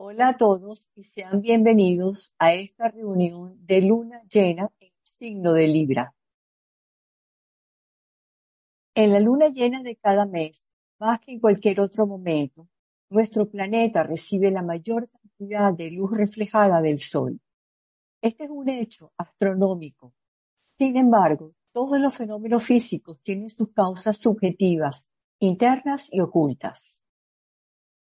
Hola a todos y sean bienvenidos a esta reunión de luna llena en signo de Libra. En la luna llena de cada mes, más que en cualquier otro momento, nuestro planeta recibe la mayor cantidad de luz reflejada del Sol. Este es un hecho astronómico. Sin embargo, todos los fenómenos físicos tienen sus causas subjetivas, internas y ocultas.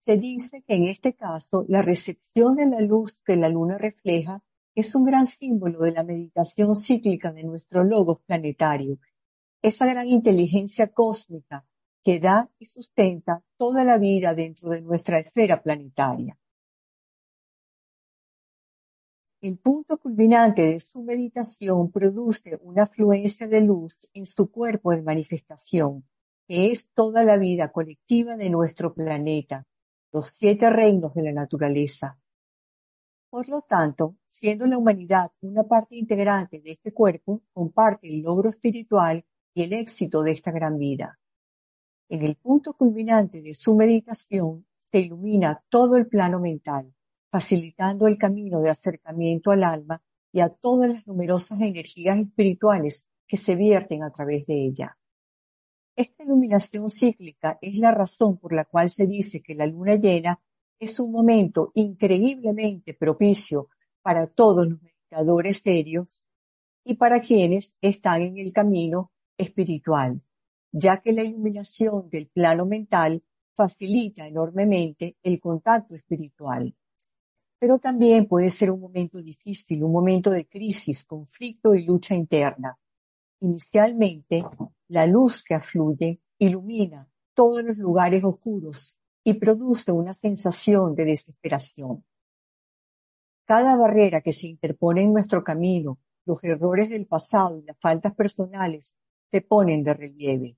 Se dice que en este caso la recepción de la luz que la luna refleja es un gran símbolo de la meditación cíclica de nuestro logos planetario, esa gran inteligencia cósmica que da y sustenta toda la vida dentro de nuestra esfera planetaria. El punto culminante de su meditación produce una afluencia de luz en su cuerpo de manifestación, que es toda la vida colectiva de nuestro planeta, los siete reinos de la naturaleza. Por lo tanto, siendo la humanidad una parte integrante de este cuerpo, comparte el logro espiritual y el éxito de esta gran vida. En el punto culminante de su meditación se ilumina todo el plano mental, facilitando el camino de acercamiento al alma y a todas las numerosas energías espirituales que se vierten a través de ella. Esta iluminación cíclica es la razón por la cual se dice que la luna llena es un momento increíblemente propicio para todos los meditadores serios y para quienes están en el camino espiritual, ya que la iluminación del plano mental facilita enormemente el contacto espiritual. Pero también puede ser un momento difícil, un momento de crisis, conflicto y lucha interna. Inicialmente, la luz que afluye ilumina todos los lugares oscuros y produce una sensación de desesperación. Cada barrera que se interpone en nuestro camino, los errores del pasado y las faltas personales se ponen de relieve.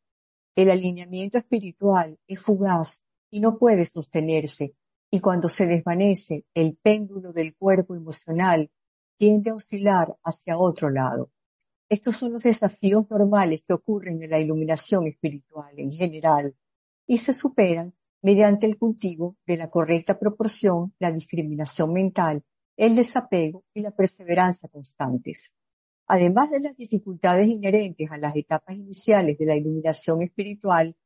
El alineamiento espiritual es fugaz y no puede sostenerse, y cuando se desvanece, el péndulo del cuerpo emocional tiende a oscilar hacia otro lado. Estos son los desafíos normales que ocurren en la iluminación espiritual en general y se superan mediante el cultivo de la correcta proporción, la discriminación mental, el desapego y la perseverancia constantes. Además de las dificultades inherentes a las etapas iniciales de la iluminación espiritual,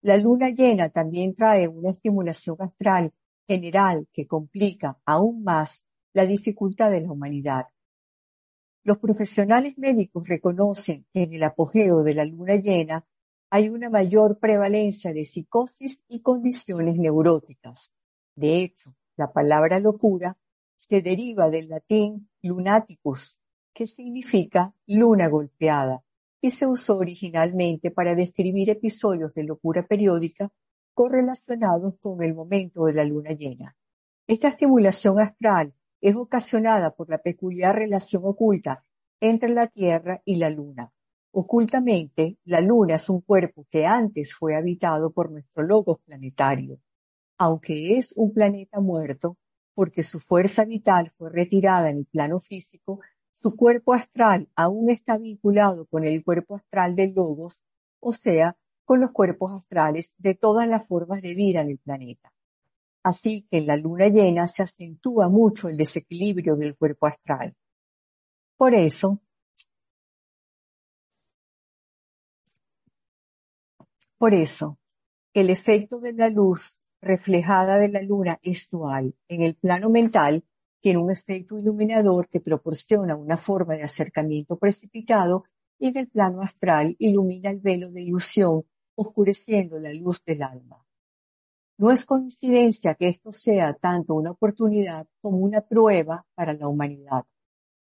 la luna llena también trae una estimulación astral general que complica aún más la dificultad de la humanidad. Los profesionales médicos reconocen que en el apogeo de la luna llena hay una mayor prevalencia de psicosis y condiciones neuróticas. De hecho, la palabra locura se deriva del latín lunaticus, que significa luna golpeada, y se usó originalmente para describir episodios de locura periódica correlacionados con el momento de la luna llena. Esta estimulación astral es ocasionada por la peculiar relación oculta entre la Tierra y la Luna. Ocultamente, la Luna es un cuerpo que antes fue habitado por nuestro logos planetario, aunque es un planeta muerto, porque su fuerza vital fue retirada en el plano físico, su cuerpo astral aún está vinculado con el cuerpo astral del logos, o sea, con los cuerpos astrales de todas las formas de vida en el planeta. Así que en la luna llena se acentúa mucho el desequilibrio del cuerpo astral. Por eso, por eso, el efecto de la luz reflejada de la luna es dual. En el plano mental tiene un efecto iluminador que proporciona una forma de acercamiento precipitado y en el plano astral ilumina el velo de ilusión, oscureciendo la luz del alma. No es coincidencia que esto sea tanto una oportunidad como una prueba para la humanidad,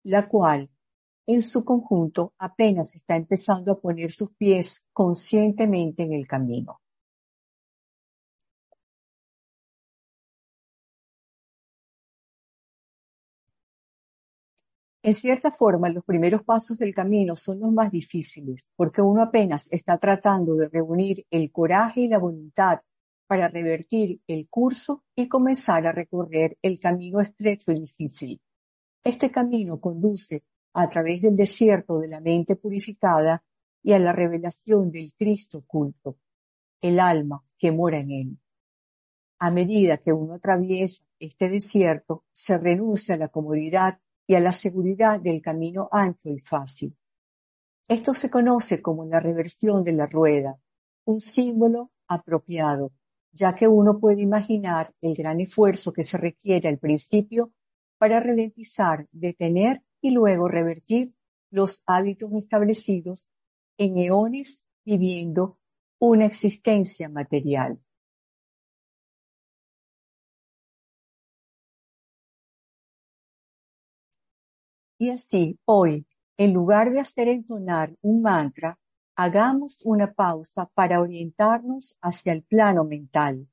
la cual, en su conjunto, apenas está empezando a poner sus pies conscientemente en el camino. En cierta forma, los primeros pasos del camino son los más difíciles, porque uno apenas está tratando de reunir el coraje y la voluntad para revertir el curso y comenzar a recorrer el camino estrecho y difícil. Este camino conduce a través del desierto de la mente purificada y a la revelación del Cristo oculto, el alma que mora en él. a medida que uno atraviesa este desierto, se renuncia a la comodidad y a la seguridad del camino ancho y fácil. Esto se conoce como la reversión de la rueda, un símbolo apropiado, ya que uno puede imaginar el gran esfuerzo que se requiere al principio para ralentizar, detener y luego revertir los hábitos establecidos en eones viviendo una existencia material. Y así, hoy, en lugar de hacer entonar un mantra, hagamos una pausa para orientarnos hacia el plano mental.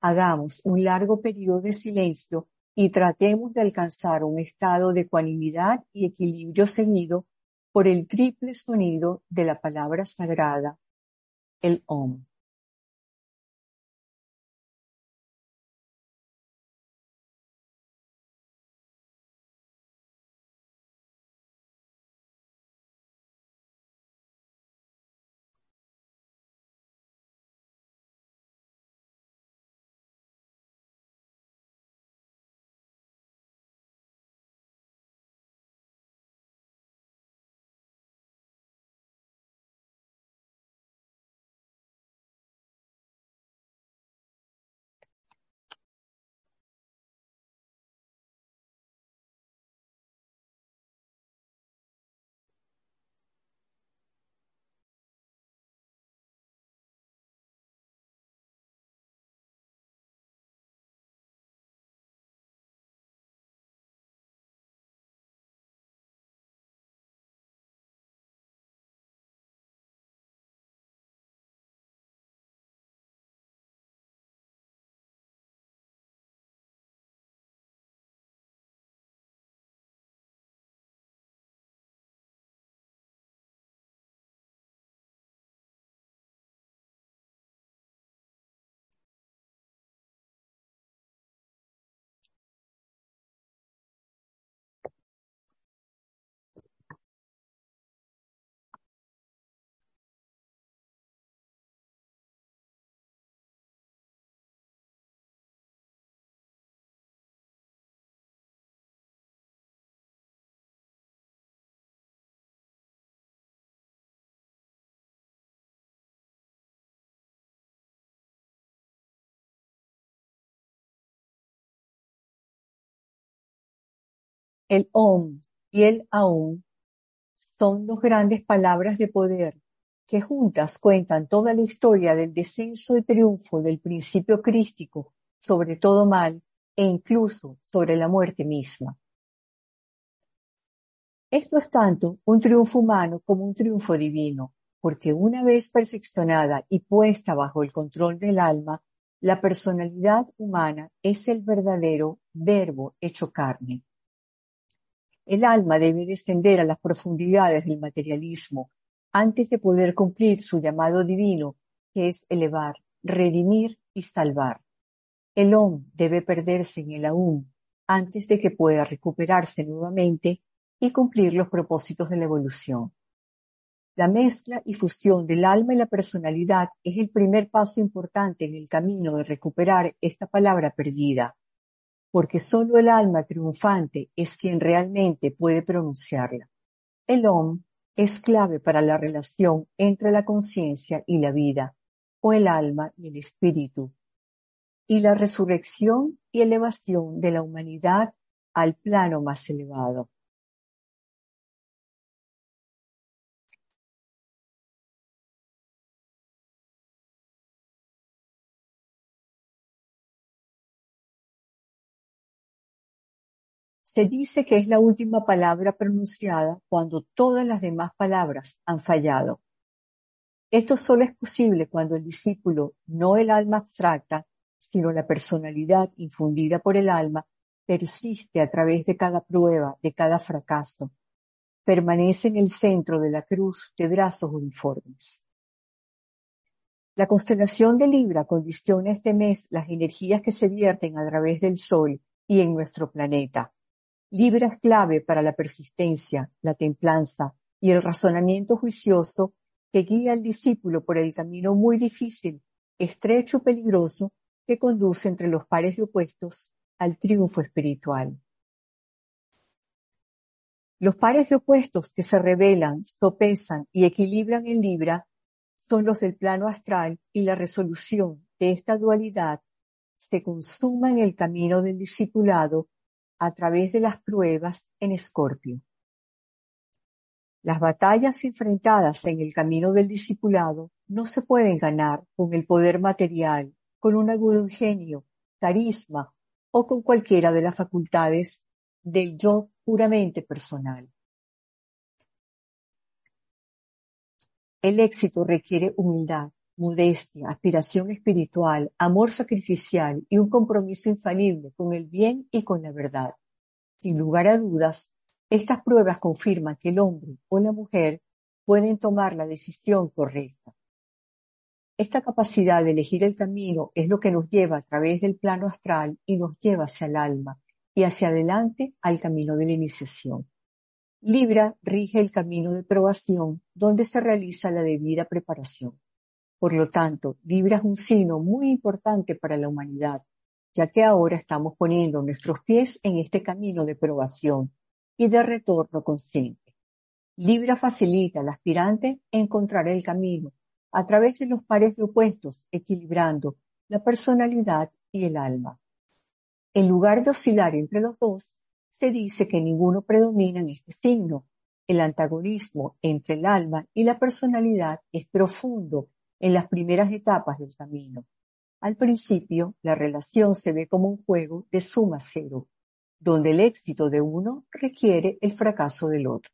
Hagamos un largo periodo de silencio y tratemos de alcanzar un estado de ecuanimidad y equilibrio seguido por el triple sonido de la palabra sagrada, el Om. El Om y el Aum son dos grandes palabras de poder que juntas cuentan toda la historia del descenso y triunfo del principio crístico sobre todo mal e incluso sobre la muerte misma. Esto es tanto un triunfo humano como un triunfo divino, porque una vez perfeccionada y puesta bajo el control del alma, la personalidad humana es el verdadero verbo hecho carne. El alma debe descender a las profundidades del materialismo antes de poder cumplir su llamado divino, que es elevar, redimir y salvar. El Om debe perderse en el Aum antes de que pueda recuperarse nuevamente y cumplir los propósitos de la evolución. La mezcla y fusión del alma y la personalidad es el primer paso importante en el camino de recuperar esta palabra perdida, porque solo el alma triunfante es quien realmente puede pronunciarla. El Om es clave para la relación entre la conciencia y la vida, o el alma y el espíritu, y la resurrección y elevación de la humanidad al plano más elevado. Se dice que es la última palabra pronunciada cuando todas las demás palabras han fallado. Esto solo es posible cuando el discípulo, no el alma abstracta, sino la personalidad infundida por el alma, persiste a través de cada prueba, de cada fracaso. Permanece en el centro de la cruz de brazos uniformes. La constelación de Libra condiciona este mes las energías que se vierten a través del Sol y en nuestro planeta. Libra es clave para la persistencia, la templanza y el razonamiento juicioso que guía al discípulo por el camino muy difícil, estrecho, peligroso, que conduce entre los pares de opuestos al triunfo espiritual. Los pares de opuestos que se revelan, sopesan y equilibran en Libra son los del plano astral y la resolución de esta dualidad se consuma en el camino del discipulado a través de las pruebas en Escorpio. Las batallas enfrentadas en el camino del discipulado no se pueden ganar con el poder material, con un agudo ingenio, carisma o con cualquiera de las facultades del yo puramente personal. El éxito requiere humildad, modestia, aspiración espiritual, amor sacrificial y un compromiso infalible con el bien y con la verdad. Sin lugar a dudas, estas pruebas confirman que el hombre o la mujer pueden tomar la decisión correcta. Esta capacidad de elegir el camino es lo que nos lleva a través del plano astral y nos lleva hacia el alma, y hacia adelante al camino de la iniciación. Libra rige el camino de probación donde se realiza la debida preparación. Por lo tanto, Libra es un signo muy importante para la humanidad, ya que ahora estamos poniendo nuestros pies en este camino de probación y de retorno consciente. Libra facilita al aspirante encontrar el camino a través de los pares opuestos, equilibrando la personalidad y el alma. En lugar de oscilar entre los dos, se dice que ninguno predomina en este signo. El antagonismo entre el alma y la personalidad es profundo en las primeras etapas del camino. Al principio, la relación se ve como un juego de suma cero, donde el éxito de uno requiere el fracaso del otro.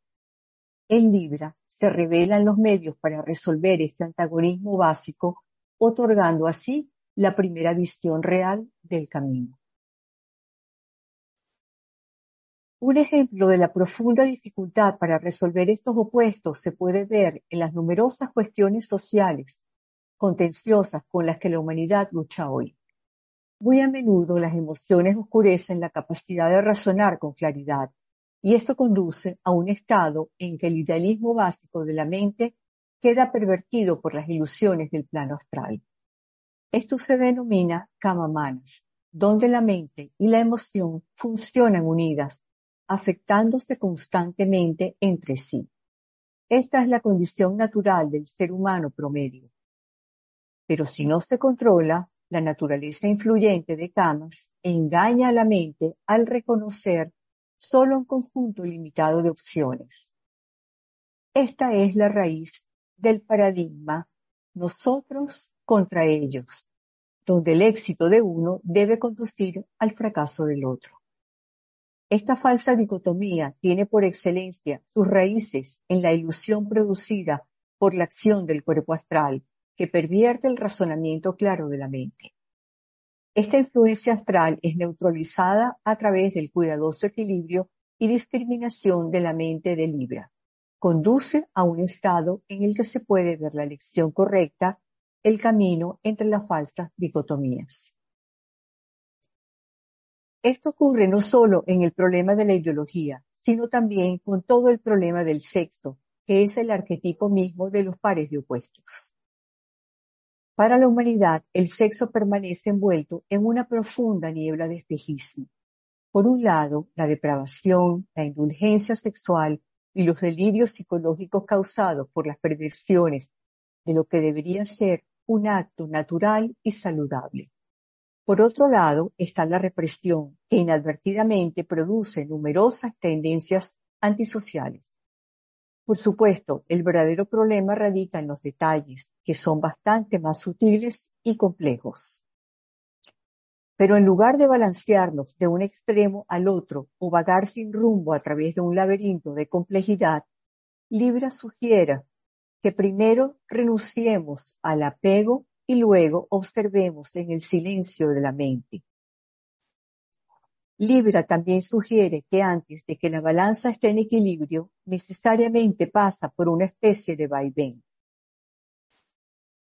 En Libra se revelan los medios para resolver este antagonismo básico, otorgando así la primera visión real del camino. Un ejemplo de la profunda dificultad para resolver estos opuestos se puede ver en las numerosas cuestiones sociales contenciosas con las que la humanidad lucha hoy. Muy a menudo las emociones oscurecen la capacidad de razonar con claridad y esto conduce a un estado en que el idealismo básico de la mente queda pervertido por las ilusiones del plano astral. Esto se denomina kamamanas, donde la mente y la emoción funcionan unidas afectándose constantemente entre sí. Esta es la condición natural del ser humano promedio. Pero si no se controla, la naturaleza influyente de camas engaña a la mente al reconocer solo un conjunto limitado de opciones. Esta es la raíz del paradigma nosotros contra ellos, donde el éxito de uno debe conducir al fracaso del otro. Esta falsa dicotomía tiene por excelencia sus raíces en la ilusión producida por la acción del cuerpo astral, que pervierte el razonamiento claro de la mente. Esta influencia astral es neutralizada a través del cuidadoso equilibrio y discriminación de la mente de Libra. Conduce a un estado en el que se puede ver la elección correcta, el camino entre las falsas dicotomías. Esto ocurre no solo en el problema de la ideología, sino también con todo el problema del sexo, que es el arquetipo mismo de los pares de opuestos. Para la humanidad, el sexo permanece envuelto en una profunda niebla de espejismo. Por un lado, la depravación, la indulgencia sexual y los delirios psicológicos causados por las perversiones de lo que debería ser un acto natural y saludable. Por otro lado, está la represión, que inadvertidamente produce numerosas tendencias antisociales. Por supuesto, el verdadero problema radica en los detalles, que son bastante más sutiles y complejos. Pero en lugar de balancearnos de un extremo al otro o vagar sin rumbo a través de un laberinto de complejidad, Libra sugiere que primero renunciemos al apego y luego observemos en el silencio de la mente. Libra también sugiere que antes de que la balanza esté en equilibrio, necesariamente pasa por una especie de vaivén.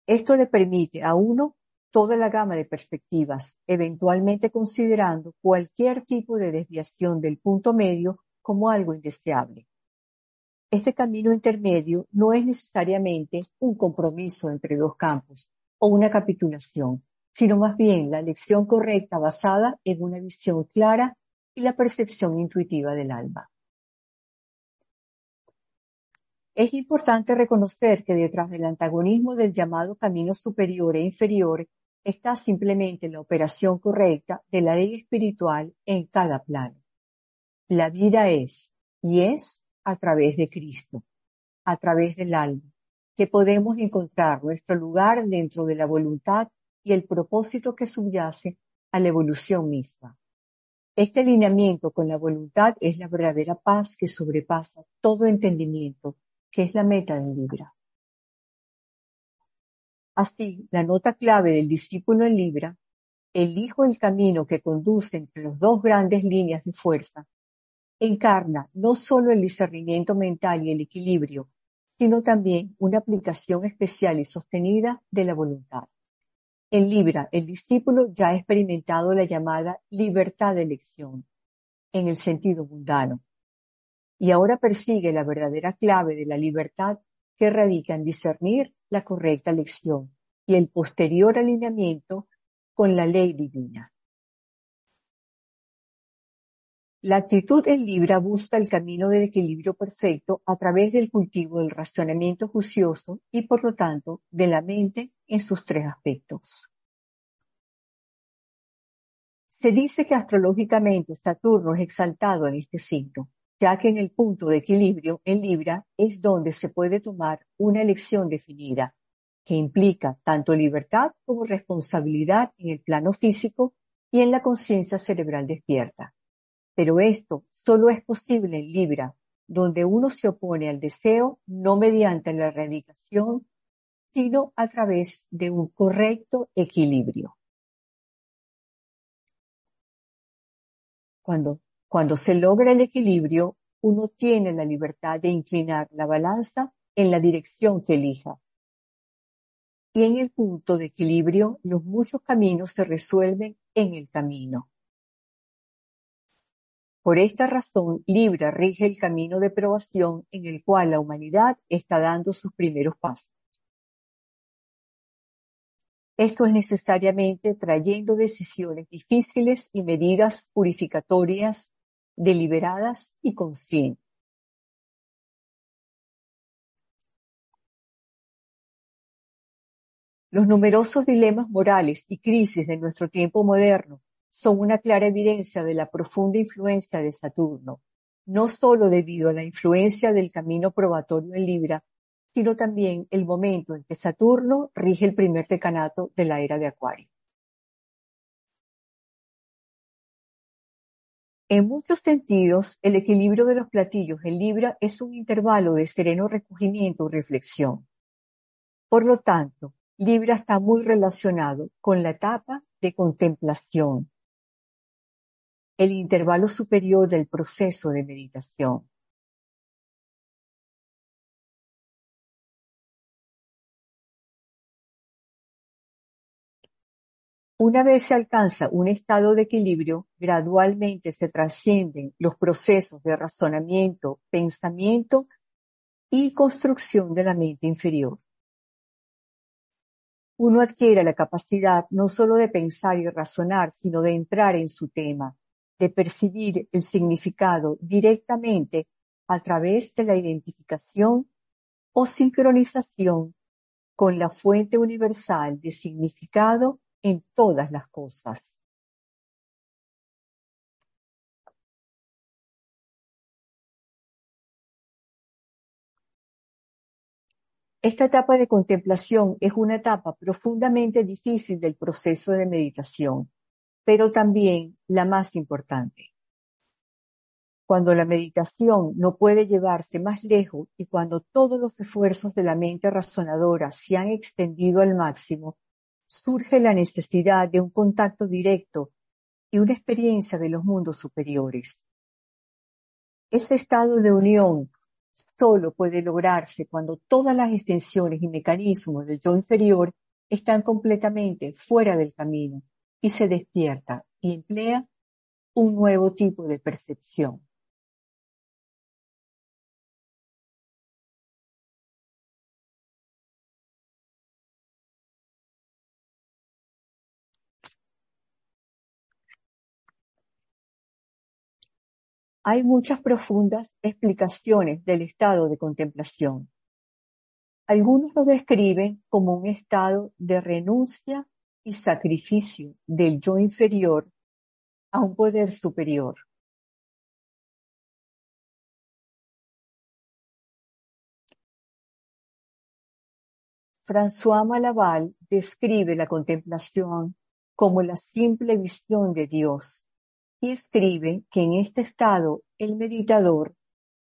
Esto le permite a uno toda la gama de perspectivas, eventualmente considerando cualquier tipo de desviación del punto medio como algo indeseable. Este camino intermedio no es necesariamente un compromiso entre dos campos, o una capitulación, sino más bien la elección correcta basada en una visión clara y la percepción intuitiva del alma. Es importante reconocer que detrás del antagonismo del llamado camino superior e inferior está simplemente la operación correcta de la ley espiritual en cada plano. La vida es y es a través de Cristo, a través del alma, que podemos encontrar nuestro lugar dentro de la voluntad y el propósito que subyace a la evolución misma. Este alineamiento con la voluntad es la verdadera paz que sobrepasa todo entendimiento que es la meta del Libra. Así, la nota clave del discípulo en Libra, elijo el camino que conduce entre las dos grandes líneas de fuerza, encarna no solo el discernimiento mental y el equilibrio, sino también una aplicación especial y sostenida de la voluntad. En Libra, el discípulo ya ha experimentado la llamada libertad de elección, en el sentido mundano, y ahora persigue la verdadera clave de la libertad que radica en discernir la correcta elección y el posterior alineamiento con la ley divina. La actitud en Libra busca el camino del equilibrio perfecto a través del cultivo del racionamiento juicioso y por lo tanto de la mente en sus tres aspectos. Se dice que astrológicamente Saturno es exaltado en este signo, ya que en el punto de equilibrio en Libra es donde se puede tomar una elección definida, que implica tanto libertad como responsabilidad en el plano físico y en la conciencia cerebral despierta. Pero esto solo es posible en Libra, donde uno se opone al deseo no mediante la erradicación, sino a través de un correcto equilibrio. Cuando cuando se logra el equilibrio, uno tiene la libertad de inclinar la balanza en la dirección que elija. Y en el punto de equilibrio, los muchos caminos se resuelven en el camino. Por esta razón, Libra rige el camino de probación en el cual la humanidad está dando sus primeros pasos. Esto es necesariamente trayendo decisiones difíciles y medidas purificatorias deliberadas y conscientes. Los numerosos dilemas morales y crisis de nuestro tiempo moderno son una clara evidencia de la profunda influencia de Saturno, no solo debido a la influencia del camino probatorio en Libra, sino también el momento en que Saturno rige el primer decanato de la era de Acuario. En muchos sentidos, el equilibrio de los platillos en Libra es un intervalo de sereno recogimiento y reflexión. Por lo tanto, Libra está muy relacionado con la etapa de contemplación, el intervalo superior del proceso de meditación. Una vez se alcanza un estado de equilibrio, gradualmente se trascienden los procesos de razonamiento, pensamiento y construcción de la mente inferior. Uno adquiere la capacidad no solo de pensar y razonar, sino de entrar en su tema, de percibir el significado directamente a través de la identificación o sincronización con la fuente universal de significado en todas las cosas. Esta etapa de contemplación es una etapa profundamente difícil del proceso de meditación, pero también la más importante. Cuando la meditación no puede llevarse más lejos y cuando todos los esfuerzos de la mente razonadora se han extendido al máximo, surge la necesidad de un contacto directo y una experiencia de los mundos superiores. Ese estado de unión solo puede lograrse cuando todas las extensiones y mecanismos del yo inferior están completamente fuera del camino y se despierta y emplea un nuevo tipo de percepción. Hay muchas profundas explicaciones del estado de contemplación. Algunos lo describen como un estado de renuncia y sacrificio del yo inferior a un poder superior. François Malaval describe la contemplación como la simple visión de Dios y escribe que en este estado el meditador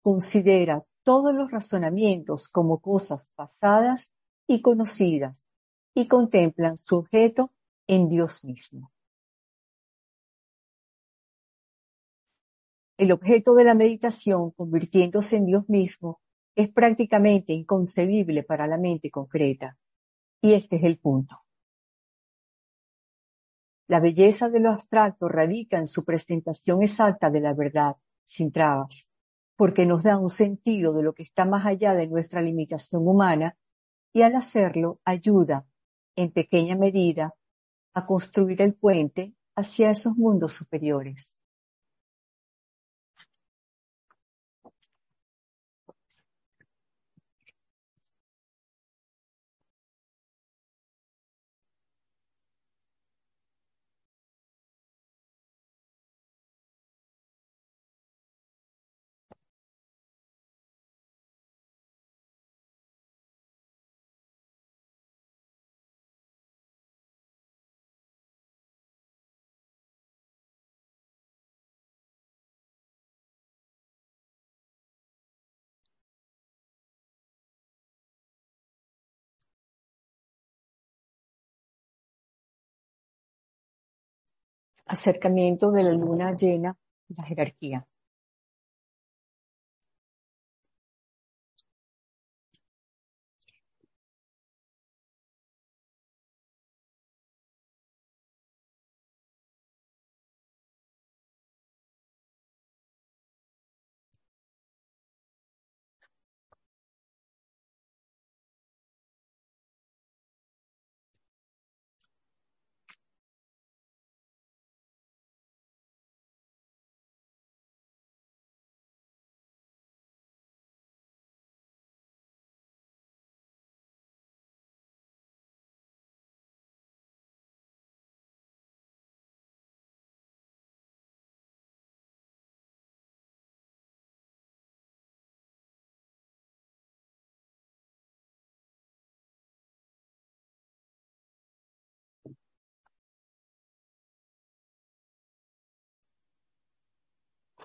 considera todos los razonamientos como cosas pasadas y conocidas y contemplan su objeto en Dios mismo. El objeto de la meditación, convirtiéndose en Dios mismo, es prácticamente inconcebible para la mente concreta. Y este es el punto. La belleza de lo abstracto radica en su presentación exacta de la verdad, sin trabas, porque nos da un sentido de lo que está más allá de nuestra limitación humana y al hacerlo ayuda, en pequeña medida, a construir el puente hacia esos mundos superiores. Acercamiento de la luna llena la jerarquía.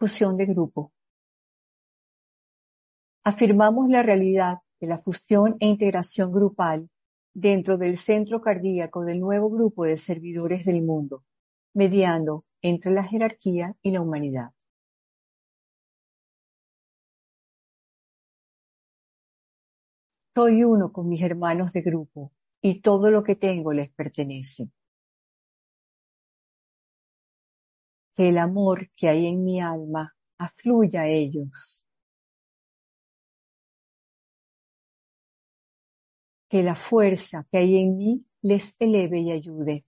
Fusión de grupo. Afirmamos la realidad de la fusión e integración grupal dentro del centro cardíaco del nuevo grupo de servidores del mundo, mediando entre la jerarquía y la humanidad. Soy uno con mis hermanos de grupo y todo lo que tengo les pertenece. Que el amor que hay en mi alma afluya a ellos. Que la fuerza que hay en mí les eleve y ayude.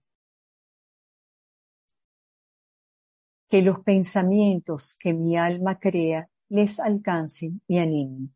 Que los pensamientos que mi alma crea les alcancen y animen.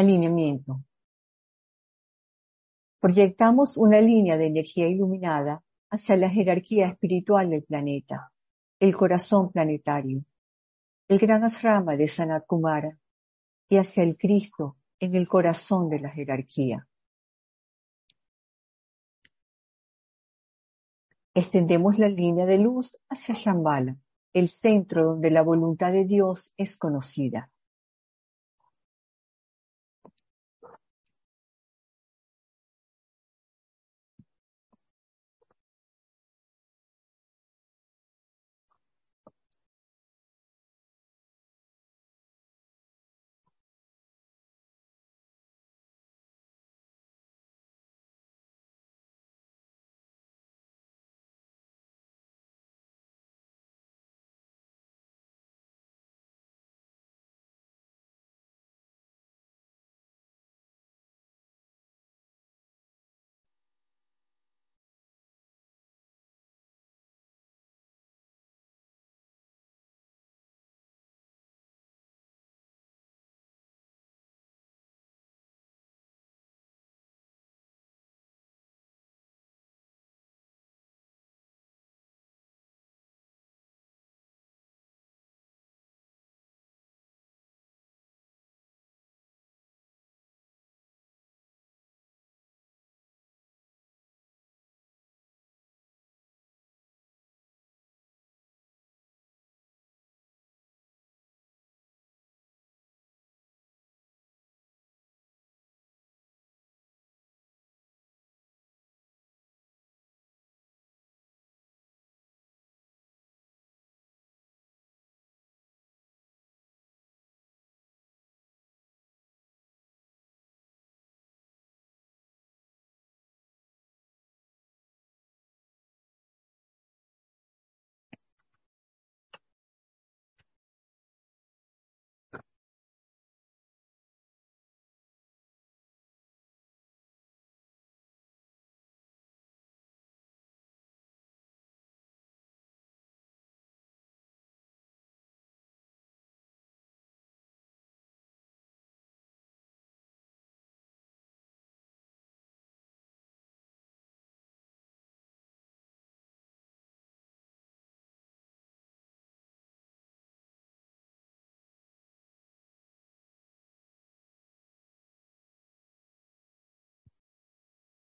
Alineamiento. Proyectamos una línea de energía iluminada hacia la jerarquía espiritual del planeta, el corazón planetario, el gran asrama de Sanat Kumara y hacia el Cristo en el corazón de la jerarquía. Extendemos la línea de luz hacia Shambhala, el centro donde la voluntad de Dios es conocida.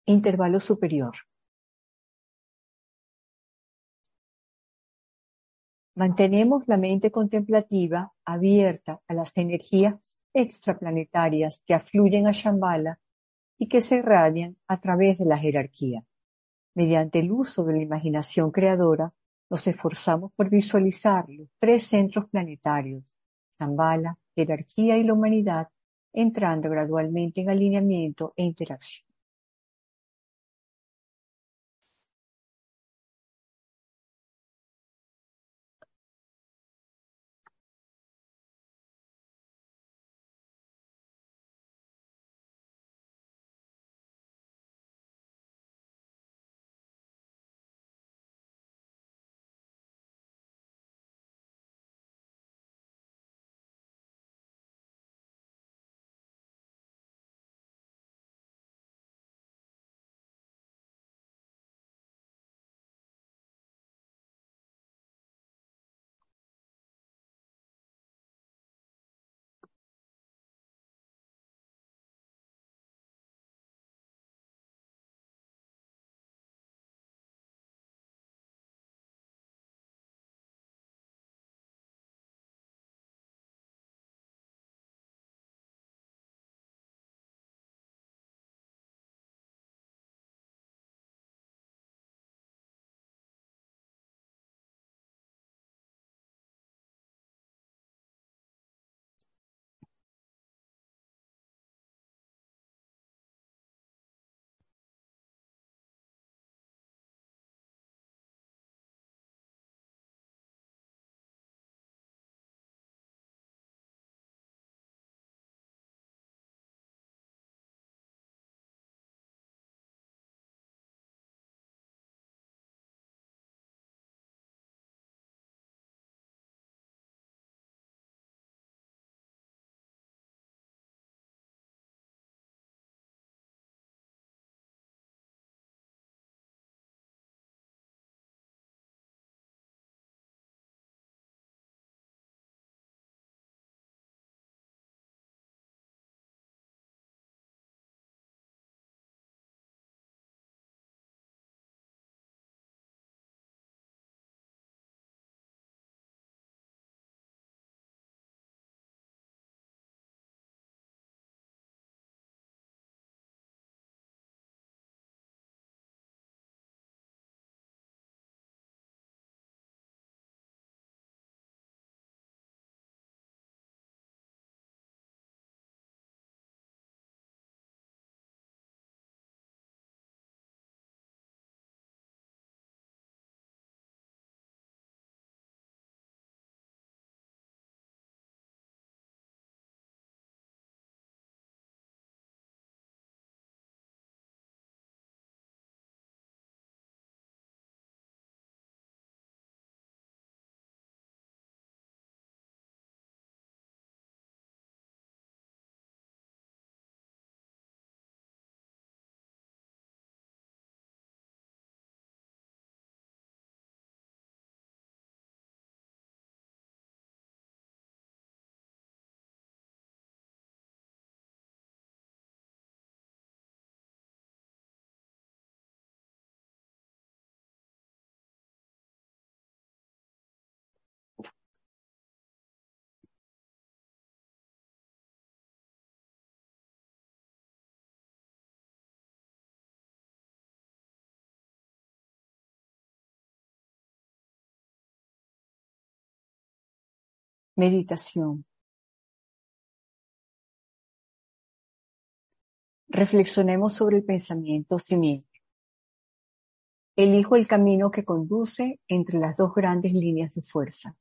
Intervalo superior. Mantenemos la mente contemplativa abierta a las energías extraplanetarias que afluyen a Shambhala y que se irradian a través de la jerarquía. Mediante el uso de la imaginación creadora, nos esforzamos por visualizar los tres centros planetarios, Shambhala, jerarquía y la humanidad, entrando gradualmente en alineamiento e interacción. Meditación. Reflexionemos sobre el pensamiento simiente. Elijo el camino que conduce entre las dos grandes líneas de fuerza.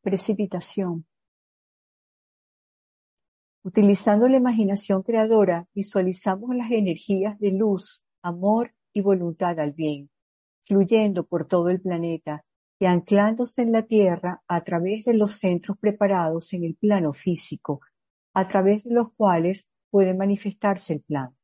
Precipitación. Utilizando la imaginación creadora, visualizamos las energías de luz, amor y voluntad al bien, fluyendo por todo el planeta y anclándose en la Tierra a través de los centros preparados en el plano físico, a través de los cuales puede manifestarse el plan.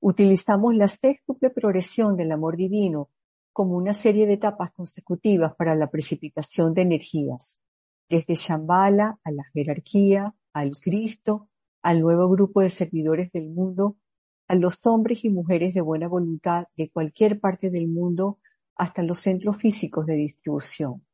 Utilizamos la sextuple progresión del amor divino como una serie de etapas consecutivas para la precipitación de energías, desde Shambhala a la jerarquía, al Cristo, al nuevo grupo de servidores del mundo, a los hombres y mujeres de buena voluntad de cualquier parte del mundo hasta los centros físicos de distribución.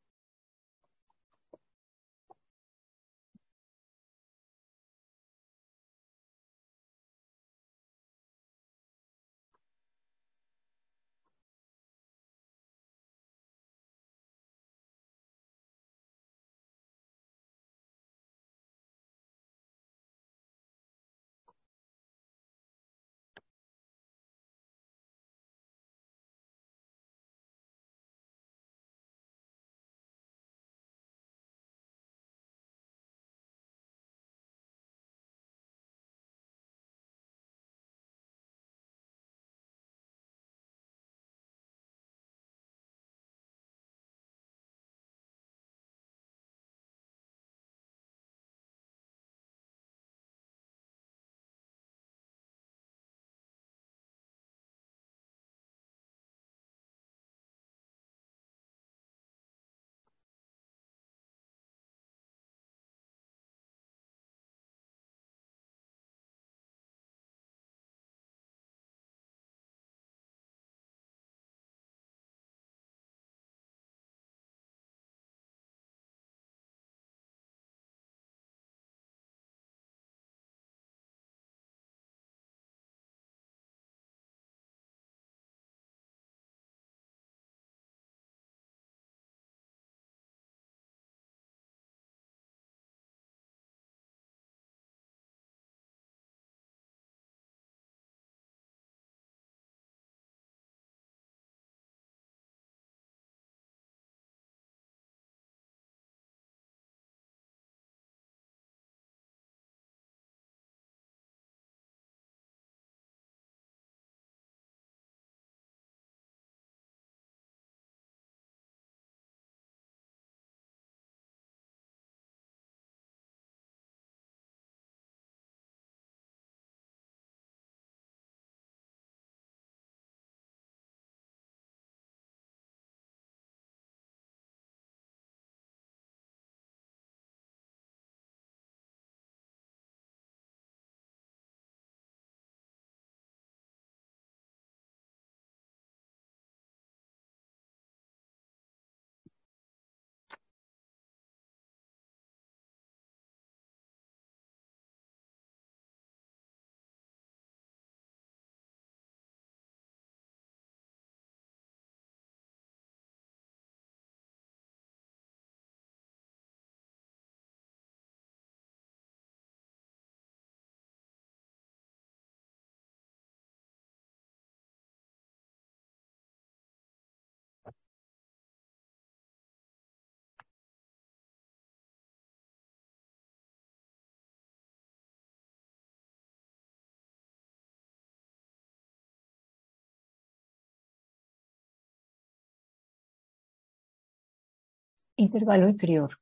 Intervalo inferior.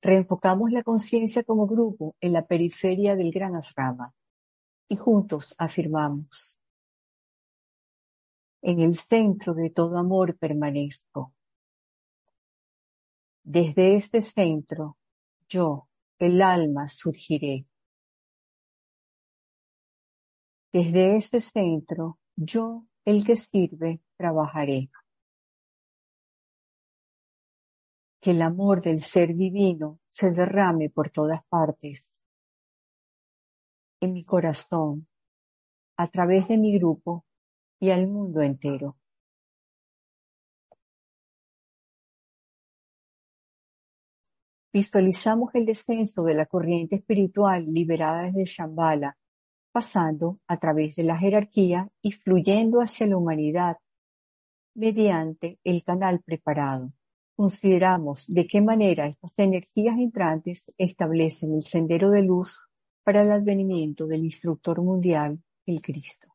Reenfocamos la conciencia como grupo en la periferia del gran asrama y juntos afirmamos. En el centro de todo amor permanezco. Desde este centro, yo, el alma, surgiré. Desde este centro, yo, el que sirve, trabajaré. Que el amor del ser divino se derrame por todas partes, en mi corazón, a través de mi grupo y al mundo entero. Visualizamos el descenso de la corriente espiritual liberada desde Shambhala, pasando a través de la jerarquía y fluyendo hacia la humanidad mediante el canal preparado consideramos de qué manera estas energías entrantes establecen el sendero de luz para el advenimiento del instructor mundial, el Cristo.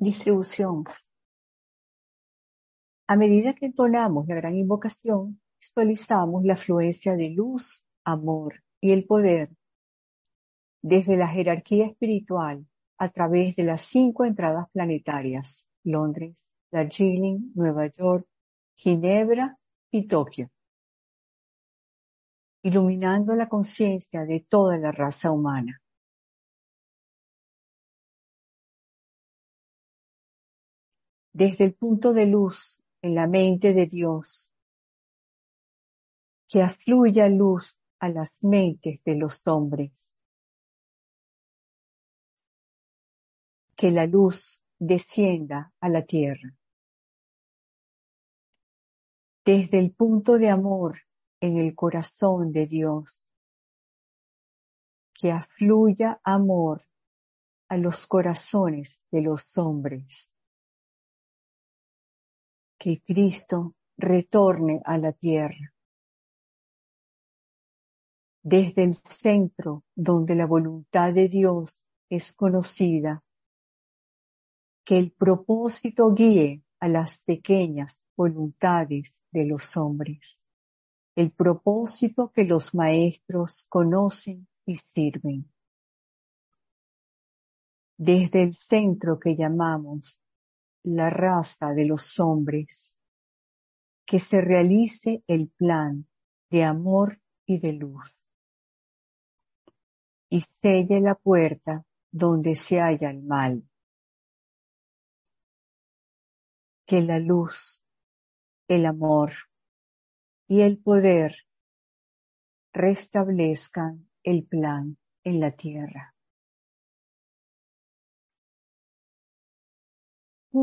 Distribución. A medida que entonamos la gran invocación, visualizamos la afluencia de luz, amor y el poder desde la jerarquía espiritual a través de las cinco entradas planetarias, Londres, Darjeeling, Nueva York, Ginebra y Tokio, iluminando la conciencia de toda la raza humana. Desde el punto de luz en la mente de Dios, que afluya luz a las mentes de los hombres. Que la luz descienda a la tierra. Desde el punto de amor en el corazón de Dios, que afluya amor a los corazones de los hombres que Cristo retorne a la tierra. Desde el centro donde la voluntad de Dios es conocida, que el propósito guíe a las pequeñas voluntades de los hombres, el propósito que los maestros conocen y sirven. Desde el centro que llamamos la raza de los hombres, que se realice el plan de amor y de luz, y selle la puerta donde se halla el mal. Que la luz, el amor y el poder restablezcan el plan en la tierra. う。